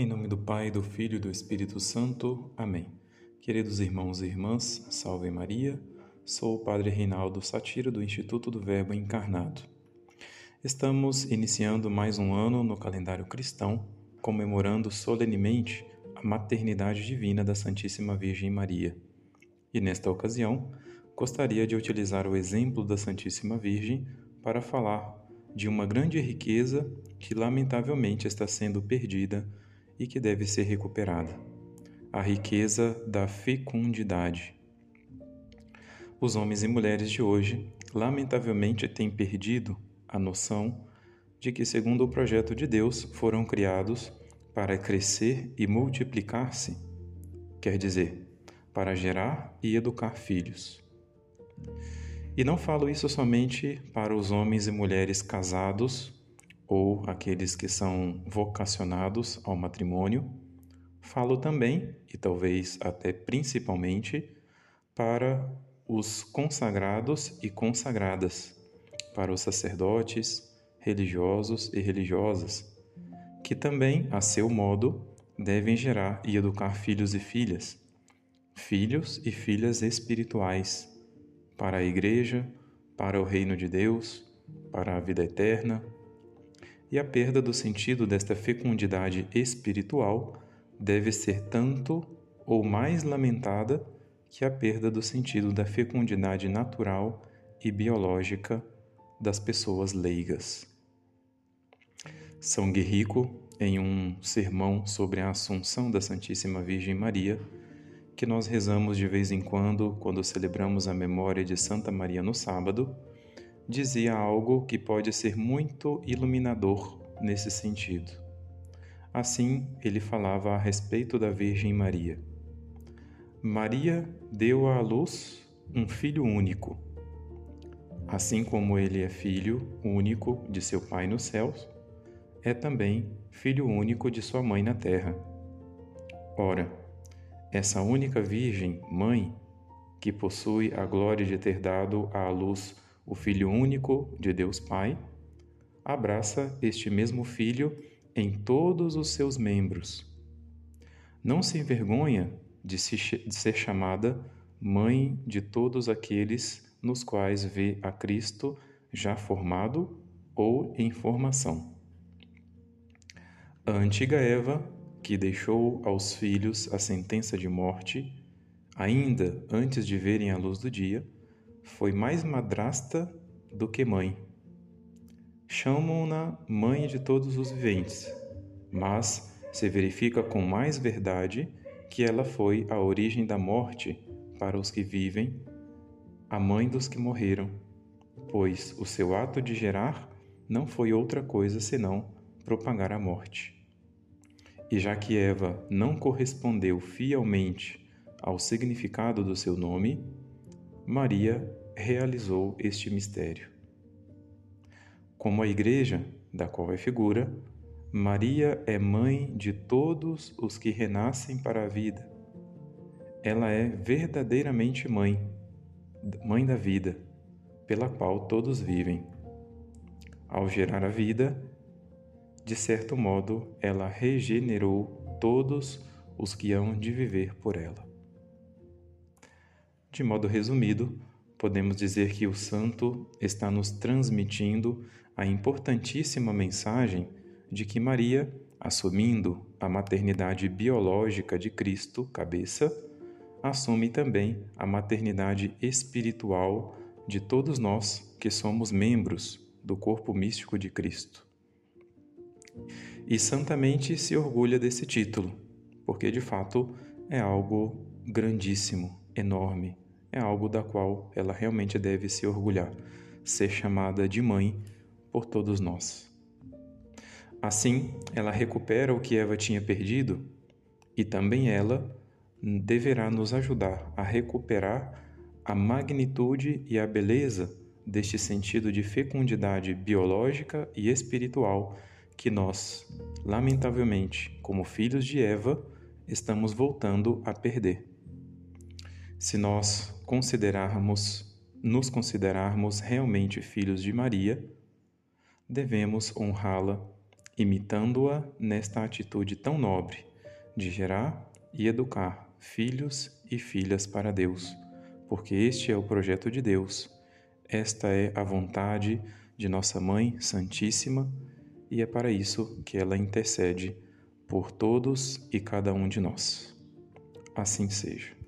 Em nome do Pai, do Filho e do Espírito Santo. Amém. Queridos irmãos e irmãs, salve Maria. Sou o Padre Reinaldo Satiro do Instituto do Verbo Encarnado. Estamos iniciando mais um ano no calendário cristão, comemorando solenemente a maternidade divina da Santíssima Virgem Maria. E nesta ocasião, gostaria de utilizar o exemplo da Santíssima Virgem para falar de uma grande riqueza que lamentavelmente está sendo perdida e que deve ser recuperada a riqueza da fecundidade. Os homens e mulheres de hoje, lamentavelmente, têm perdido a noção de que, segundo o projeto de Deus, foram criados para crescer e multiplicar-se, quer dizer, para gerar e educar filhos. E não falo isso somente para os homens e mulheres casados ou aqueles que são vocacionados ao matrimônio. Falo também, e talvez até principalmente, para os consagrados e consagradas, para os sacerdotes, religiosos e religiosas, que também, a seu modo, devem gerar e educar filhos e filhas, filhos e filhas espirituais, para a Igreja, para o reino de Deus, para a vida eterna. E a perda do sentido desta fecundidade espiritual deve ser tanto ou mais lamentada que a perda do sentido da fecundidade natural e biológica das pessoas leigas. São Guerrico, em um sermão sobre a Assunção da Santíssima Virgem Maria, que nós rezamos de vez em quando, quando celebramos a memória de Santa Maria no sábado, dizia algo que pode ser muito iluminador nesse sentido. Assim, ele falava a respeito da Virgem Maria. Maria deu à luz um filho único. Assim como ele é filho único de seu Pai nos céus, é também filho único de sua mãe na terra. Ora, essa única Virgem, Mãe, que possui a glória de ter dado à luz o Filho único de Deus Pai, abraça este mesmo Filho em todos os seus membros. Não se envergonha de, ser chamada Mãe de todos aqueles nos quais vê a Cristo já formado ou em formação. A antiga Eva que deixou aos filhos a sentença de morte, ainda antes de verem a luz do dia, foi mais madrasta do que mãe. Chamam-na mãe de todos os viventes, mas se verifica com mais verdade que ela foi a origem da morte para os que vivem, a mãe dos que morreram, pois o seu ato de gerar não foi outra coisa senão propagar a morte. E já que Eva não correspondeu fielmente ao significado do seu nome, Maria realizou este mistério. Como a Igreja, da qual é figura, Maria é mãe de todos os que renascem para a vida. Ela é verdadeiramente mãe, mãe da vida, pela qual todos vivem. Ao gerar a vida, de certo modo, ela regenerou todos os que hão de viver por ela. De modo resumido, podemos dizer que o Santo está nos transmitindo a importantíssima mensagem de que Maria, assumindo a maternidade biológica de Cristo, cabeça, assume também a maternidade espiritual de todos nós que somos membros do corpo místico de Cristo. E santamente se orgulha desse título, porque de fato é algo grandíssimo, enorme, é algo da qual ela realmente deve se orgulhar, ser chamada de mãe por todos nós. Assim, ela recupera o que Eva tinha perdido e também ela deverá nos ajudar a recuperar a magnitude e a beleza deste sentido de fecundidade biológica e espiritual que nós, lamentavelmente, como filhos de Eva, estamos voltando a perder. Se nós considerarmos, nos considerarmos realmente filhos de Maria, devemos honrá-la imitando-a nesta atitude tão nobre de gerar e educar filhos e filhas para Deus, porque este é o projeto de Deus. Esta é a vontade de nossa Mãe Santíssima e é para isso que ela intercede por todos e cada um de nós. Assim seja.